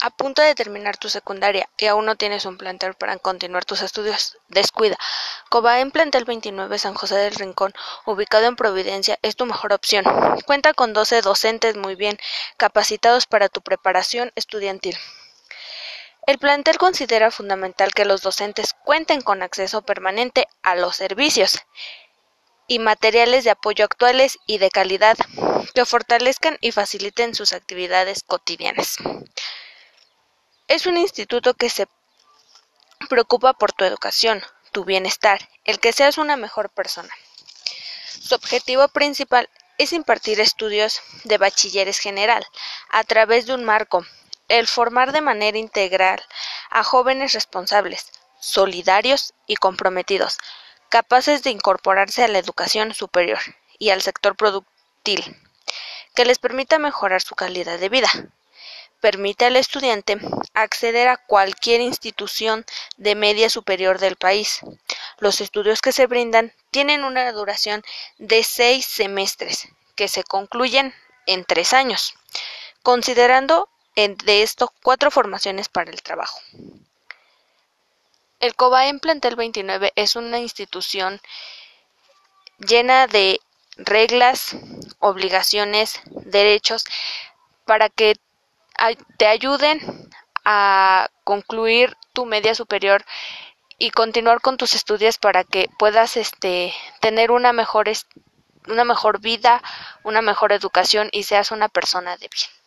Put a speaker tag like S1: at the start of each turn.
S1: a punto de terminar tu secundaria y aún no tienes un plantel para continuar tus estudios, descuida. Cobaen Plantel 29 San José del Rincón, ubicado en Providencia, es tu mejor opción. Cuenta con 12 docentes muy bien capacitados para tu preparación estudiantil. El plantel considera fundamental que los docentes cuenten con acceso permanente a los servicios y materiales de apoyo actuales y de calidad que fortalezcan y faciliten sus actividades cotidianas. Es un instituto que se preocupa por tu educación, tu bienestar, el que seas una mejor persona. Su objetivo principal es impartir estudios de bachilleres general a través de un marco, el formar de manera integral a jóvenes responsables, solidarios y comprometidos, capaces de incorporarse a la educación superior y al sector productil, que les permita mejorar su calidad de vida permite al estudiante acceder a cualquier institución de media superior del país. Los estudios que se brindan tienen una duración de seis semestres, que se concluyen en tres años, considerando de estos cuatro formaciones para el trabajo. El en Plantel 29 es una institución llena de reglas, obligaciones, derechos, para que te ayuden a concluir tu media superior y continuar con tus estudios para que puedas este tener una mejor una mejor vida, una mejor educación y seas una persona de bien.